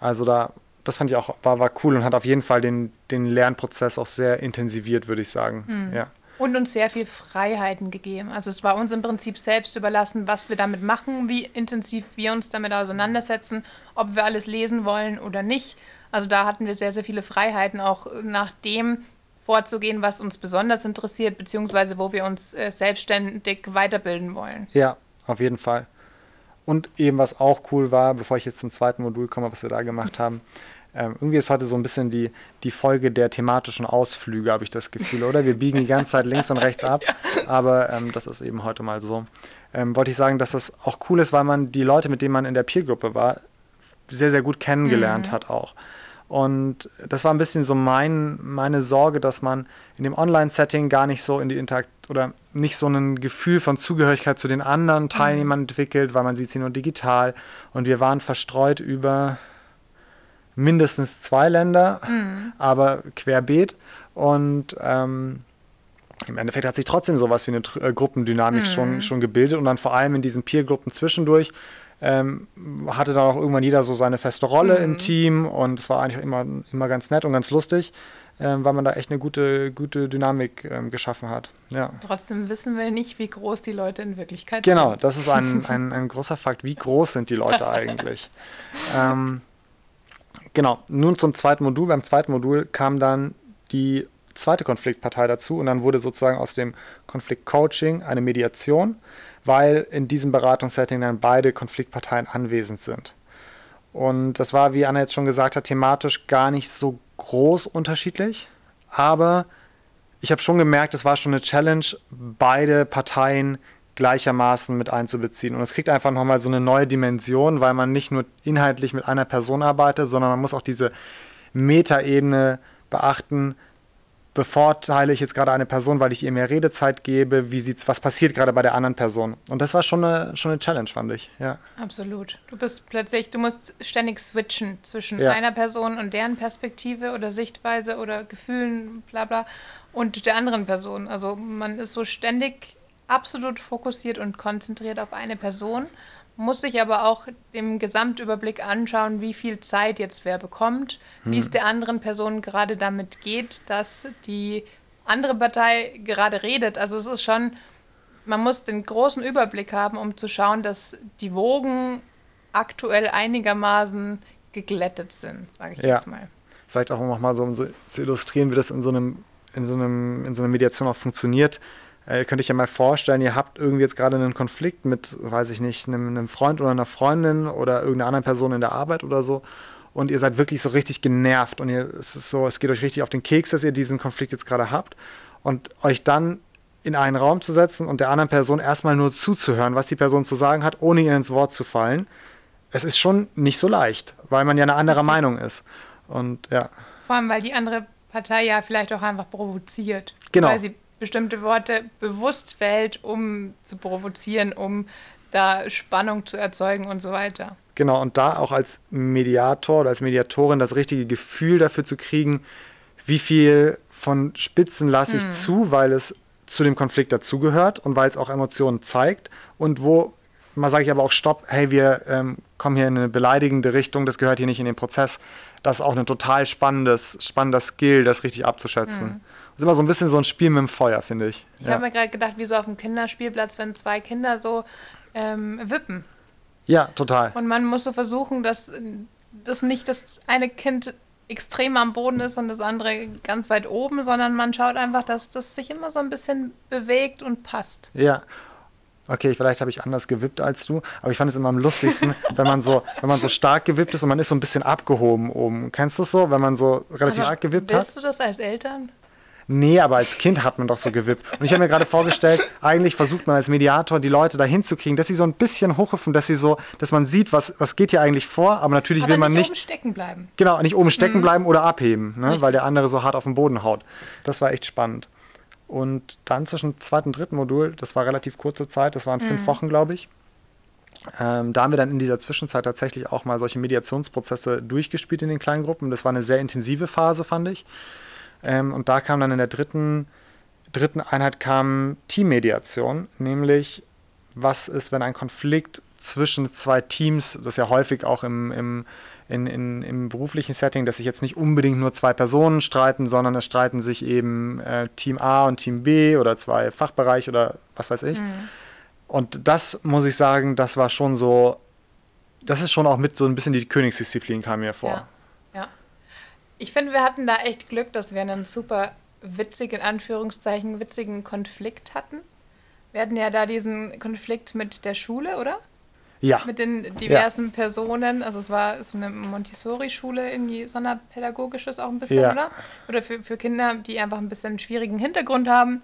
S2: Also da das fand ich auch, war, war cool und hat auf jeden Fall den, den Lernprozess auch sehr intensiviert, würde ich sagen. Mhm. Ja.
S1: Und uns sehr viel Freiheiten gegeben. Also es war uns im Prinzip selbst überlassen, was wir damit machen, wie intensiv wir uns damit auseinandersetzen, ob wir alles lesen wollen oder nicht. Also da hatten wir sehr, sehr viele Freiheiten, auch nach dem vorzugehen, was uns besonders interessiert, beziehungsweise wo wir uns äh, selbstständig weiterbilden wollen.
S2: Ja, auf jeden Fall. Und eben was auch cool war, bevor ich jetzt zum zweiten Modul komme, was wir da gemacht haben, ähm, irgendwie ist heute so ein bisschen die, die Folge der thematischen Ausflüge, habe ich das Gefühl, oder? Wir biegen die ganze Zeit links und rechts ab, aber ähm, das ist eben heute mal so. Ähm, wollte ich sagen, dass das auch cool ist, weil man die Leute, mit denen man in der Peergruppe war, sehr, sehr gut kennengelernt mhm. hat auch. Und das war ein bisschen so mein, meine Sorge, dass man in dem Online-Setting gar nicht so in die Interakt oder nicht so ein Gefühl von Zugehörigkeit zu den anderen mhm. Teilnehmern entwickelt, weil man sieht sie nur digital. Und wir waren verstreut über mindestens zwei Länder, mhm. aber querbeet. Und ähm, im Endeffekt hat sich trotzdem sowas wie eine äh, Gruppendynamik mhm. schon, schon gebildet und dann vor allem in diesen Peer-Gruppen zwischendurch ähm, hatte dann auch irgendwann jeder so seine feste Rolle mhm. im Team und es war eigentlich immer, immer ganz nett und ganz lustig, ähm, weil man da echt eine gute, gute Dynamik ähm, geschaffen hat. Ja.
S1: Trotzdem wissen wir nicht, wie groß die Leute in Wirklichkeit
S2: genau,
S1: sind.
S2: Genau, das ist ein, ein, ein, großer Fakt. Wie groß sind die Leute eigentlich? ähm, genau, nun zum zweiten Modul. Beim zweiten Modul kam dann die zweite Konfliktpartei dazu und dann wurde sozusagen aus dem Konfliktcoaching eine Mediation weil in diesem Beratungssetting dann beide Konfliktparteien anwesend sind. Und das war, wie Anna jetzt schon gesagt hat, thematisch gar nicht so groß unterschiedlich, aber ich habe schon gemerkt, es war schon eine Challenge, beide Parteien gleichermaßen mit einzubeziehen. Und es kriegt einfach nochmal so eine neue Dimension, weil man nicht nur inhaltlich mit einer Person arbeitet, sondern man muss auch diese Metaebene beachten, bevorteile ich jetzt gerade eine Person, weil ich ihr mehr Redezeit gebe? Wie sieht's, was passiert gerade bei der anderen Person? Und das war schon eine, schon eine Challenge, fand ich. Ja.
S1: Absolut. Du bist plötzlich, du musst ständig switchen zwischen ja. einer Person und deren Perspektive oder Sichtweise oder Gefühlen, bla bla, und der anderen Person. Also man ist so ständig absolut fokussiert und konzentriert auf eine Person muss sich aber auch im Gesamtüberblick anschauen, wie viel Zeit jetzt wer bekommt, hm. wie es der anderen Person gerade damit geht, dass die andere Partei gerade redet. Also es ist schon, man muss den großen Überblick haben, um zu schauen, dass die Wogen aktuell einigermaßen geglättet sind, sage ich ja. jetzt mal.
S2: Vielleicht auch nochmal so, um so zu illustrieren, wie das in so einem in so, einem, in so einer Mediation auch funktioniert. Äh, ihr könnt euch ja mal vorstellen, ihr habt irgendwie jetzt gerade einen Konflikt mit, weiß ich nicht, einem, einem Freund oder einer Freundin oder irgendeiner anderen Person in der Arbeit oder so und ihr seid wirklich so richtig genervt und ihr, es ist so, es geht euch richtig auf den Keks, dass ihr diesen Konflikt jetzt gerade habt und euch dann in einen Raum zu setzen und der anderen Person erstmal nur zuzuhören, was die Person zu sagen hat, ohne ihr ins Wort zu fallen. Es ist schon nicht so leicht, weil man ja eine andere Meinung ist. Und ja.
S1: Vor allem, weil die andere Partei ja vielleicht auch einfach provoziert.
S2: Genau.
S1: Weil sie bestimmte Worte bewusst wählt, um zu provozieren, um da Spannung zu erzeugen und so weiter.
S2: Genau, und da auch als Mediator oder als Mediatorin das richtige Gefühl dafür zu kriegen, wie viel von Spitzen lasse ich hm. zu, weil es zu dem Konflikt dazugehört und weil es auch Emotionen zeigt und wo mal sage ich aber auch Stopp, hey, wir ähm, kommen hier in eine beleidigende Richtung, das gehört hier nicht in den Prozess. Das ist auch ein total spannendes, spannender Skill, das richtig abzuschätzen. Hm ist immer so ein bisschen so ein Spiel mit dem Feuer, finde ich.
S1: Ich ja. habe mir gerade gedacht, wie so auf dem Kinderspielplatz, wenn zwei Kinder so ähm, wippen.
S2: Ja, total.
S1: Und man muss so versuchen, dass, dass nicht das eine Kind extrem am Boden ist und das andere ganz weit oben, sondern man schaut einfach, dass das sich immer so ein bisschen bewegt und passt.
S2: Ja. Okay, vielleicht habe ich anders gewippt als du, aber ich fand es immer am lustigsten, wenn man so, wenn man so stark gewippt ist und man ist so ein bisschen abgehoben oben. Kennst du es so, wenn man so relativ aber stark gewippt hat?
S1: Bist du das als Eltern?
S2: Nee, aber als Kind hat man doch so gewippt. Und ich habe mir gerade vorgestellt, eigentlich versucht man als Mediator die Leute dahin zu kriegen, dass sie so ein bisschen hochhüpfen, dass sie so, dass man sieht, was, was geht hier eigentlich vor, aber natürlich aber will man nicht.
S1: nicht oben stecken bleiben.
S2: Genau, nicht oben stecken mhm. bleiben oder abheben, ne, weil der andere so hart auf den Boden haut. Das war echt spannend. Und dann zwischen zweiten und dritten Modul, das war relativ kurze Zeit, das waren fünf mhm. Wochen, glaube ich. Ähm, da haben wir dann in dieser Zwischenzeit tatsächlich auch mal solche Mediationsprozesse durchgespielt in den kleinen Gruppen. Das war eine sehr intensive Phase, fand ich. Ähm, und da kam dann in der dritten, dritten Einheit kam Teammediation, nämlich was ist, wenn ein Konflikt zwischen zwei Teams, das ist ja häufig auch im, im, in, in, im beruflichen Setting, dass sich jetzt nicht unbedingt nur zwei Personen streiten, sondern es streiten sich eben äh, Team A und Team B oder zwei Fachbereiche oder was weiß ich. Mhm. Und das muss ich sagen, das war schon so, das ist schon auch mit so ein bisschen die Königsdisziplin kam mir vor.
S1: Ja. Ich finde, wir hatten da echt Glück, dass wir einen super witzigen, Anführungszeichen, witzigen Konflikt hatten. Wir hatten ja da diesen Konflikt mit der Schule, oder?
S2: Ja.
S1: Mit den diversen ja. Personen. Also es war so eine Montessori-Schule, irgendwie sonderpädagogisches auch ein bisschen, ja. oder? Oder für, für Kinder, die einfach ein bisschen einen schwierigen Hintergrund haben.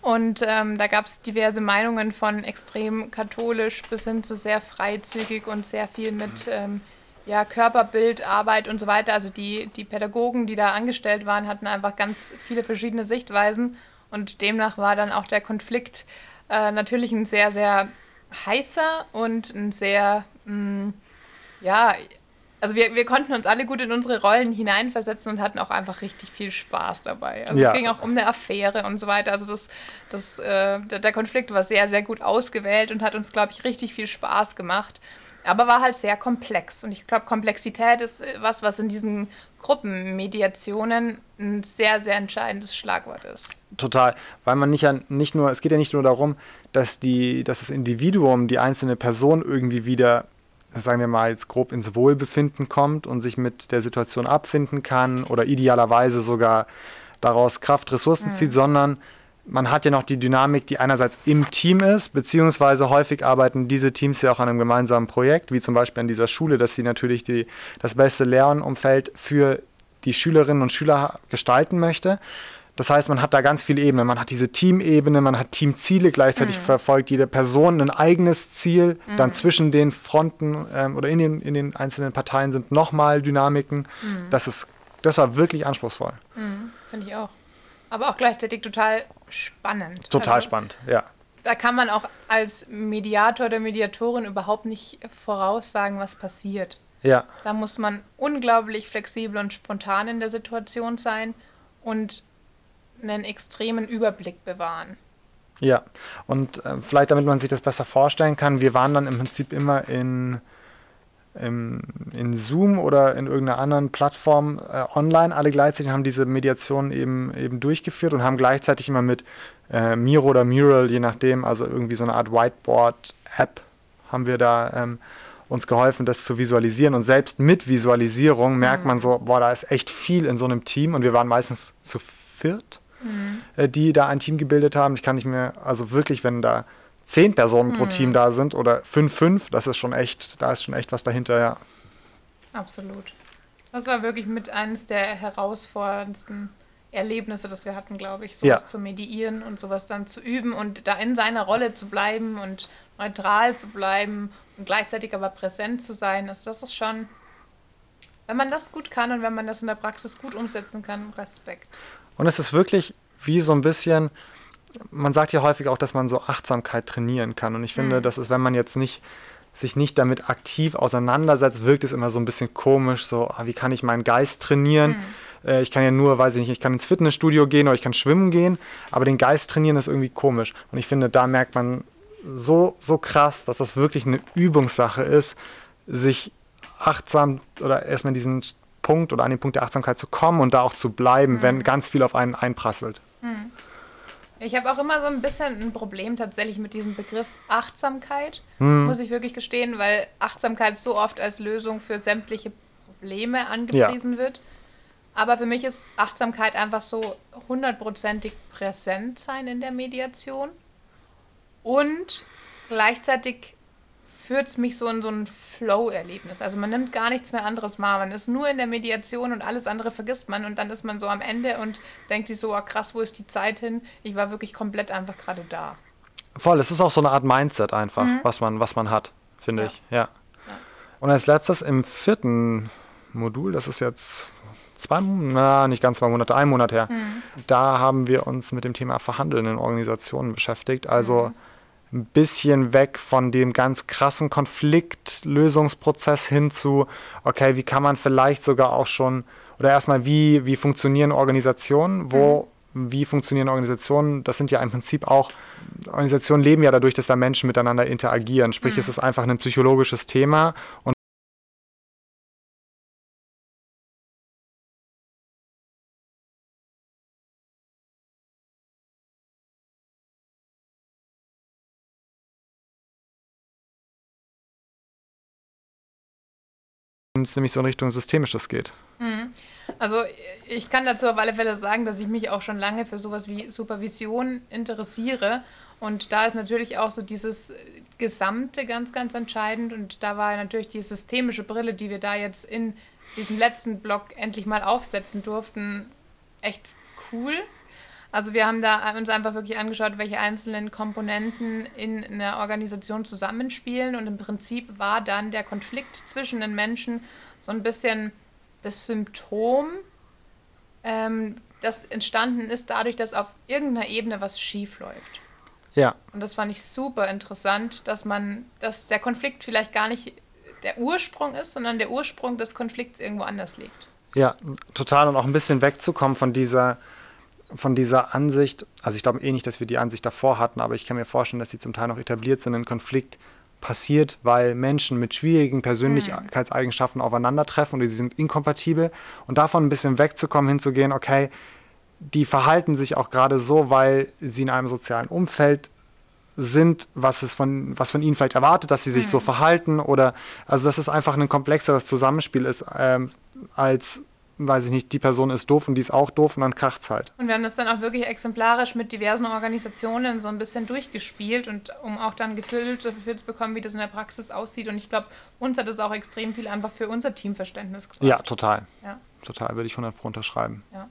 S1: Und ähm, da gab es diverse Meinungen von extrem katholisch bis hin zu sehr freizügig und sehr viel mit ähm, ja, Körperbildarbeit und so weiter. Also die, die Pädagogen, die da angestellt waren, hatten einfach ganz viele verschiedene Sichtweisen und demnach war dann auch der Konflikt äh, natürlich ein sehr, sehr heißer und ein sehr, mh, mm, ja, also wir, wir konnten uns alle gut in unsere Rollen hineinversetzen und hatten auch einfach richtig viel Spaß dabei. Also ja. es ging auch um eine Affäre und so weiter. Also das, das, äh, der Konflikt war sehr, sehr gut ausgewählt und hat uns, glaube ich, richtig viel Spaß gemacht. Aber war halt sehr komplex. Und ich glaube, Komplexität ist äh, was, was in diesen Gruppenmediationen ein sehr, sehr entscheidendes Schlagwort ist.
S2: Total. Weil man nicht, nicht nur, es geht ja nicht nur darum, dass, die, dass das Individuum, die einzelne Person irgendwie wieder sagen wir mal jetzt grob ins Wohlbefinden kommt und sich mit der Situation abfinden kann oder idealerweise sogar daraus Kraft, Ressourcen mhm. zieht, sondern man hat ja noch die Dynamik, die einerseits im Team ist, beziehungsweise häufig arbeiten diese Teams ja auch an einem gemeinsamen Projekt, wie zum Beispiel an dieser Schule, dass sie natürlich die, das beste Lernumfeld für die Schülerinnen und Schüler gestalten möchte. Das heißt, man hat da ganz viele Ebenen. Man hat diese Teamebene, man hat Teamziele, gleichzeitig mhm. verfolgt jede Person ein eigenes Ziel. Mhm. Dann zwischen den Fronten ähm, oder in den, in den einzelnen Parteien sind nochmal Dynamiken. Mhm. Das, ist, das war wirklich anspruchsvoll.
S1: Mhm. Finde ich auch. Aber auch gleichzeitig total spannend.
S2: Total also, spannend, ja.
S1: Da kann man auch als Mediator oder Mediatorin überhaupt nicht voraussagen, was passiert.
S2: Ja.
S1: Da muss man unglaublich flexibel und spontan in der Situation sein und einen extremen Überblick bewahren.
S2: Ja, und äh, vielleicht damit man sich das besser vorstellen kann, wir waren dann im Prinzip immer in, in, in Zoom oder in irgendeiner anderen Plattform äh, online, alle gleichzeitig haben diese Mediation eben, eben durchgeführt und haben gleichzeitig immer mit äh, Miro oder Mural, je nachdem, also irgendwie so eine Art Whiteboard-App haben wir da ähm, uns geholfen, das zu visualisieren. Und selbst mit Visualisierung merkt mhm. man so, boah, da ist echt viel in so einem Team und wir waren meistens zu viert mhm. die da ein Team gebildet haben. Ich kann nicht mehr, also wirklich, wenn da zehn Personen mhm. pro Team da sind oder fünf, fünf, das ist schon echt, da ist schon echt was dahinter, ja.
S1: Absolut. Das war wirklich mit eines der herausforderndsten Erlebnisse, das wir hatten, glaube ich, sowas ja. zu mediieren und sowas dann zu üben und da in seiner Rolle zu bleiben und neutral zu bleiben und gleichzeitig aber präsent zu sein. Also das ist schon, wenn man das gut kann und wenn man das in der Praxis gut umsetzen kann, Respekt.
S2: Und es ist wirklich wie so ein bisschen, man sagt ja häufig auch, dass man so Achtsamkeit trainieren kann. Und ich finde, mhm. das ist, wenn man jetzt nicht sich nicht damit aktiv auseinandersetzt, wirkt es immer so ein bisschen komisch, so, ah, wie kann ich meinen Geist trainieren? Mhm. Äh, ich kann ja nur, weiß ich nicht, ich kann ins Fitnessstudio gehen oder ich kann schwimmen gehen, aber den Geist trainieren ist irgendwie komisch. Und ich finde, da merkt man so, so krass, dass das wirklich eine Übungssache ist, sich achtsam oder erstmal diesen Punkt oder an den Punkt der Achtsamkeit zu kommen und da auch zu bleiben, mhm. wenn ganz viel auf einen einprasselt. Mhm.
S1: Ich habe auch immer so ein bisschen ein Problem tatsächlich mit diesem Begriff Achtsamkeit, mhm. muss ich wirklich gestehen, weil Achtsamkeit so oft als Lösung für sämtliche Probleme angepriesen ja. wird. Aber für mich ist Achtsamkeit einfach so hundertprozentig präsent sein in der Mediation und gleichzeitig führt es mich so in so ein Flow-Erlebnis. Also man nimmt gar nichts mehr anderes wahr. Man ist nur in der Mediation und alles andere vergisst man. Und dann ist man so am Ende und denkt sich so, oh krass, wo ist die Zeit hin? Ich war wirklich komplett einfach gerade da.
S2: Voll, es ist auch so eine Art Mindset einfach, mhm. was, man, was man hat, finde ja. ich. Ja. ja. Und als letztes im vierten Modul, das ist jetzt zwei, na, nicht ganz zwei Monate, ein Monat her, mhm. da haben wir uns mit dem Thema Verhandeln in Organisationen beschäftigt. Also mhm ein bisschen weg von dem ganz krassen Konfliktlösungsprozess hin zu, okay, wie kann man vielleicht sogar auch schon, oder erstmal, wie, wie funktionieren Organisationen, wo, mhm. wie funktionieren Organisationen, das sind ja im Prinzip auch, Organisationen leben ja dadurch, dass da Menschen miteinander interagieren, sprich, mhm. es ist einfach ein psychologisches Thema und es nämlich so in Richtung Systemisches geht.
S1: Mhm. Also ich kann dazu auf alle Fälle sagen, dass ich mich auch schon lange für sowas wie Supervision interessiere. Und da ist natürlich auch so dieses Gesamte ganz, ganz entscheidend. Und da war natürlich die systemische Brille, die wir da jetzt in diesem letzten Block endlich mal aufsetzen durften, echt cool. Also wir haben da uns einfach wirklich angeschaut, welche einzelnen Komponenten in einer Organisation zusammenspielen und im Prinzip war dann der Konflikt zwischen den Menschen so ein bisschen das Symptom, ähm, das entstanden ist dadurch, dass auf irgendeiner Ebene was schief läuft.
S2: Ja.
S1: Und das fand ich super interessant, dass man, dass der Konflikt vielleicht gar nicht der Ursprung ist, sondern der Ursprung des Konflikts irgendwo anders liegt.
S2: Ja, total. Und auch ein bisschen wegzukommen von dieser, von dieser Ansicht. Also ich glaube eh nicht, dass wir die Ansicht davor hatten, aber ich kann mir vorstellen, dass sie zum Teil noch etabliert sind. Ein Konflikt passiert, weil Menschen mit schwierigen Persönlichkeitseigenschaften aufeinandertreffen und sie sind inkompatibel. Und davon ein bisschen wegzukommen, hinzugehen, okay, die verhalten sich auch gerade so, weil sie in einem sozialen Umfeld sind, was es von, was von ihnen vielleicht erwartet, dass sie sich mhm. so verhalten oder also dass es einfach ein komplexeres Zusammenspiel ist, ähm, als weiß ich nicht, die Person ist doof und die ist auch doof und dann kracht es halt.
S1: Und wir haben das dann auch wirklich exemplarisch mit diversen Organisationen so ein bisschen durchgespielt und um auch dann Gefühl dafür zu bekommen, wie das in der Praxis aussieht. Und ich glaube, uns hat es auch extrem viel einfach für unser Teamverständnis
S2: gebracht. Ja, total. Ja. Total, würde ich 100 Pro unterschreiben.
S1: Ja.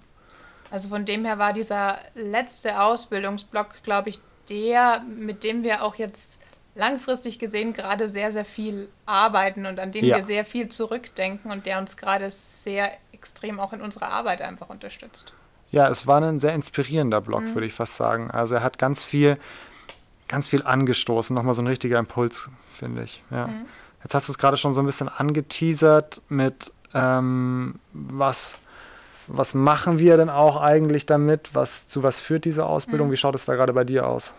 S1: Also von dem her war dieser letzte Ausbildungsblock, glaube ich, der, mit dem wir auch jetzt langfristig gesehen gerade sehr, sehr viel arbeiten und an den ja. wir sehr viel zurückdenken und der uns gerade sehr extrem auch in unserer Arbeit einfach unterstützt.
S2: Ja, es war ein sehr inspirierender Blog, mhm. würde ich fast sagen. Also er hat ganz viel, ganz viel angestoßen, nochmal so ein richtiger Impuls, finde ich. Ja. Mhm. Jetzt hast du es gerade schon so ein bisschen angeteasert mit ähm, was, was machen wir denn auch eigentlich damit? Was, zu was führt diese Ausbildung? Mhm. Wie schaut es da gerade bei dir aus?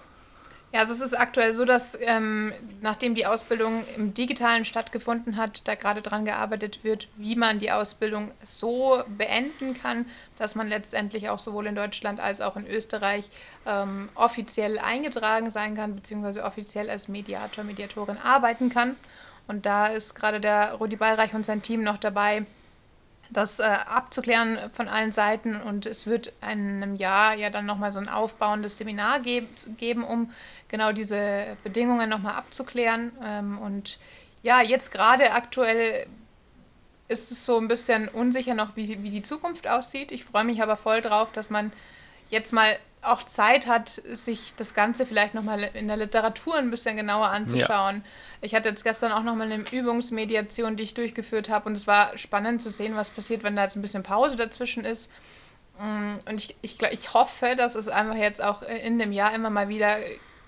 S1: Ja, also es ist aktuell so, dass ähm, nachdem die Ausbildung im digitalen stattgefunden hat, da gerade dran gearbeitet wird, wie man die Ausbildung so beenden kann, dass man letztendlich auch sowohl in Deutschland als auch in Österreich ähm, offiziell eingetragen sein kann, beziehungsweise offiziell als Mediator, Mediatorin arbeiten kann. Und da ist gerade der Rudi Ballreich und sein Team noch dabei, das äh, abzuklären von allen Seiten und es wird in einem Jahr ja dann nochmal so ein aufbauendes Seminar geb geben, um genau diese Bedingungen nochmal abzuklären. Ähm, und ja, jetzt gerade aktuell ist es so ein bisschen unsicher noch, wie, wie die Zukunft aussieht. Ich freue mich aber voll drauf, dass man jetzt mal auch Zeit hat, sich das Ganze vielleicht nochmal in der Literatur ein bisschen genauer anzuschauen. Ja. Ich hatte jetzt gestern auch nochmal eine Übungsmediation, die ich durchgeführt habe und es war spannend zu sehen, was passiert, wenn da jetzt ein bisschen Pause dazwischen ist. Mm, und ich, ich, ich hoffe, dass es einfach jetzt auch in dem Jahr immer mal wieder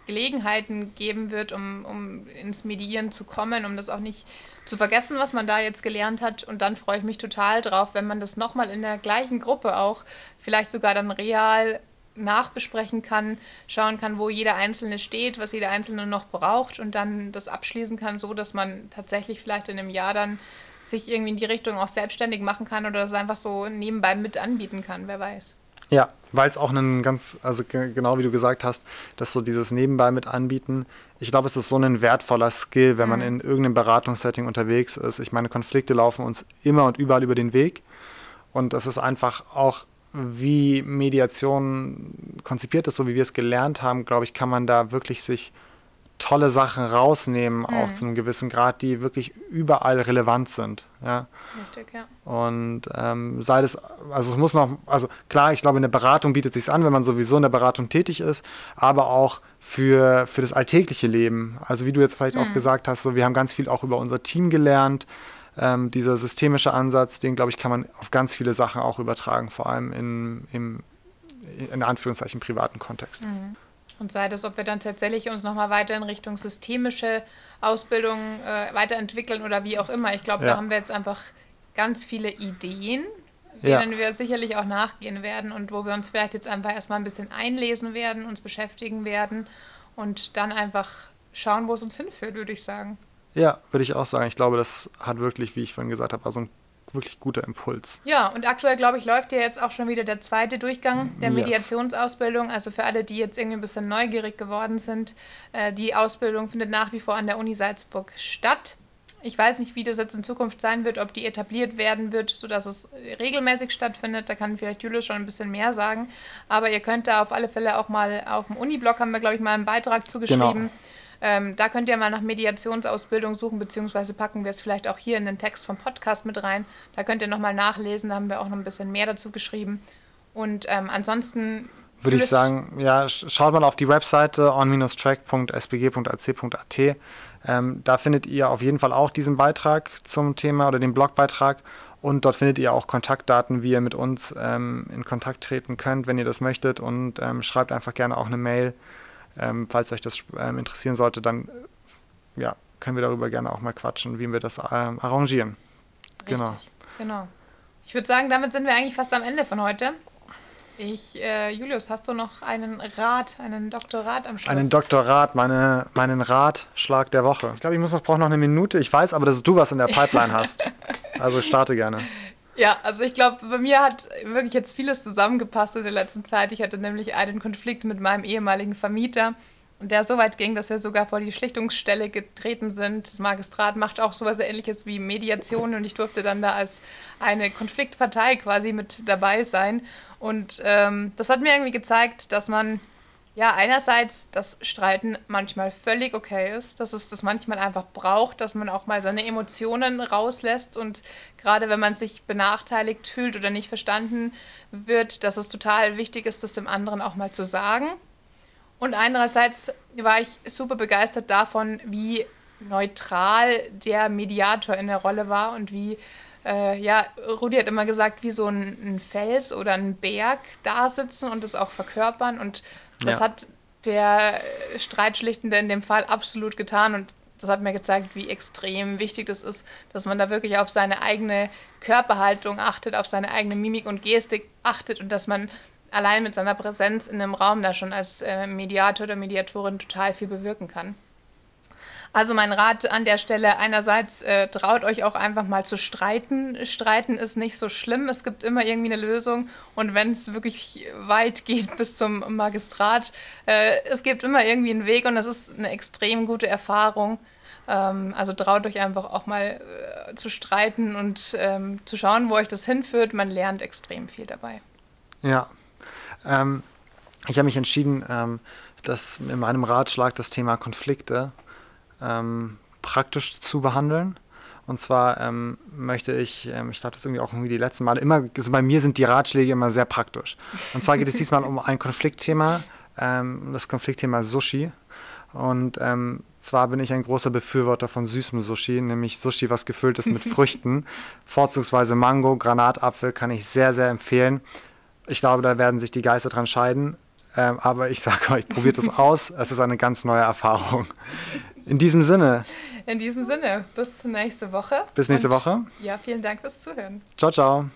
S1: Gelegenheiten geben wird, um, um ins Medieren zu kommen, um das auch nicht zu vergessen, was man da jetzt gelernt hat. Und dann freue ich mich total drauf, wenn man das nochmal in der gleichen Gruppe auch, vielleicht sogar dann real nachbesprechen kann, schauen kann, wo jeder Einzelne steht, was jeder Einzelne noch braucht und dann das abschließen kann, so dass man tatsächlich vielleicht in einem Jahr dann sich irgendwie in die Richtung auch selbstständig machen kann oder das einfach so nebenbei mit anbieten kann, wer weiß.
S2: Ja, weil es auch ein ganz, also genau wie du gesagt hast, dass so dieses Nebenbei mit anbieten, ich glaube, es ist so ein wertvoller Skill, wenn mhm. man in irgendeinem Beratungssetting unterwegs ist. Ich meine, Konflikte laufen uns immer und überall über den Weg. Und das ist einfach auch, wie Mediation konzipiert ist, so wie wir es gelernt haben, glaube ich, kann man da wirklich sich tolle Sachen rausnehmen, mhm. auch zu einem gewissen Grad, die wirklich überall relevant sind. Ja. Richtig, ja. Und ähm, sei das, also es muss man, also klar, ich glaube, in der Beratung bietet es sich an, wenn man sowieso in der Beratung tätig ist, aber auch für, für das alltägliche Leben. Also wie du jetzt vielleicht mhm. auch gesagt hast, so wir haben ganz viel auch über unser Team gelernt. Ähm, dieser systemische Ansatz, den glaube ich, kann man auf ganz viele Sachen auch übertragen, vor allem in, im in Anführungszeichen privaten Kontext.
S1: Mhm. Und sei das, ob wir dann tatsächlich uns nochmal weiter in Richtung systemische Ausbildung äh, weiterentwickeln oder wie auch immer. Ich glaube, ja. da haben wir jetzt einfach ganz viele Ideen, denen ja. wir sicherlich auch nachgehen werden und wo wir uns vielleicht jetzt einfach erstmal ein bisschen einlesen werden, uns beschäftigen werden und dann einfach schauen, wo es uns hinführt, würde ich sagen.
S2: Ja, würde ich auch sagen. Ich glaube, das hat wirklich, wie ich vorhin gesagt habe, also ein wirklich guter Impuls.
S1: Ja, und aktuell, glaube ich, läuft ja jetzt auch schon wieder der zweite Durchgang der yes. Mediationsausbildung. Also für alle, die jetzt irgendwie ein bisschen neugierig geworden sind, äh, die Ausbildung findet nach wie vor an der Uni Salzburg statt. Ich weiß nicht, wie das jetzt in Zukunft sein wird, ob die etabliert werden wird, sodass es regelmäßig stattfindet. Da kann vielleicht Julius schon ein bisschen mehr sagen. Aber ihr könnt da auf alle Fälle auch mal auf dem Uni-Blog, haben wir, glaube ich, mal einen Beitrag zugeschrieben. Genau ähm, da könnt ihr mal nach Mediationsausbildung suchen, beziehungsweise packen wir es vielleicht auch hier in den Text vom Podcast mit rein. Da könnt ihr nochmal nachlesen, da haben wir auch noch ein bisschen mehr dazu geschrieben. Und ähm, ansonsten
S2: würde ich sagen, ja, schaut mal auf die Webseite on-track.sbg.ac.at. Ähm, da findet ihr auf jeden Fall auch diesen Beitrag zum Thema oder den Blogbeitrag. Und dort findet ihr auch Kontaktdaten, wie ihr mit uns ähm, in Kontakt treten könnt, wenn ihr das möchtet. Und ähm, schreibt einfach gerne auch eine Mail, ähm, falls euch das ähm, interessieren sollte. Dann ja, können wir darüber gerne auch mal quatschen, wie wir das ähm, arrangieren.
S1: Richtig, genau. genau. Ich würde sagen, damit sind wir eigentlich fast am Ende von heute. Ich, äh, Julius, hast du noch einen Rat, einen Doktorat am Schluss?
S2: Einen Doktorat, meine, meinen Ratschlag der Woche. Ich glaube, ich muss noch, brauche noch eine Minute. Ich weiß aber, dass du was in der Pipeline hast. Also starte gerne.
S1: Ja, also ich glaube, bei mir hat wirklich jetzt vieles zusammengepasst in der letzten Zeit. Ich hatte nämlich einen Konflikt mit meinem ehemaligen Vermieter. Und der so weit ging, dass wir sogar vor die Schlichtungsstelle getreten sind. Das Magistrat macht auch sowas ähnliches wie Mediation und ich durfte dann da als eine Konfliktpartei quasi mit dabei sein. Und ähm, das hat mir irgendwie gezeigt, dass man ja einerseits das Streiten manchmal völlig okay ist, dass es das manchmal einfach braucht, dass man auch mal seine Emotionen rauslässt und gerade wenn man sich benachteiligt fühlt oder nicht verstanden wird, dass es total wichtig ist, das dem anderen auch mal zu sagen. Und andererseits war ich super begeistert davon, wie neutral der Mediator in der Rolle war und wie, äh, ja, Rudi hat immer gesagt, wie so ein, ein, Fels oder ein Berg da sitzen und es auch verkörpern. Und das ja. hat der Streitschlichtende in dem Fall absolut getan. Und das hat mir gezeigt, wie extrem wichtig das ist, dass man da wirklich auf seine eigene Körperhaltung achtet, auf seine eigene Mimik und Gestik achtet und dass man allein mit seiner Präsenz in einem Raum da schon als äh, Mediator oder Mediatorin total viel bewirken kann. Also mein Rat an der Stelle einerseits äh, traut euch auch einfach mal zu streiten. Streiten ist nicht so schlimm, es gibt immer irgendwie eine Lösung und wenn es wirklich weit geht bis zum Magistrat, äh, es gibt immer irgendwie einen Weg und es ist eine extrem gute Erfahrung. Ähm, also traut euch einfach auch mal äh, zu streiten und ähm, zu schauen, wo euch das hinführt. Man lernt extrem viel dabei.
S2: Ja, ähm, ich habe mich entschieden, ähm, dass in meinem Ratschlag das Thema Konflikte ähm, praktisch zu behandeln. Und zwar ähm, möchte ich, ähm, ich dachte das irgendwie auch irgendwie die letzten Male, immer, also bei mir sind die Ratschläge immer sehr praktisch. Und zwar geht es diesmal um ein Konfliktthema, ähm, das Konfliktthema Sushi. Und ähm, zwar bin ich ein großer Befürworter von süßem Sushi, nämlich Sushi, was gefüllt ist mit Früchten. Vorzugsweise Mango, Granatapfel kann ich sehr, sehr empfehlen. Ich glaube, da werden sich die Geister dran scheiden. Ähm, aber ich sage euch, probiert es aus. Es ist eine ganz neue Erfahrung. In diesem Sinne.
S1: In diesem Sinne. Bis nächste Woche.
S2: Bis nächste
S1: Und,
S2: Woche.
S1: Ja, vielen Dank fürs Zuhören.
S2: Ciao, ciao.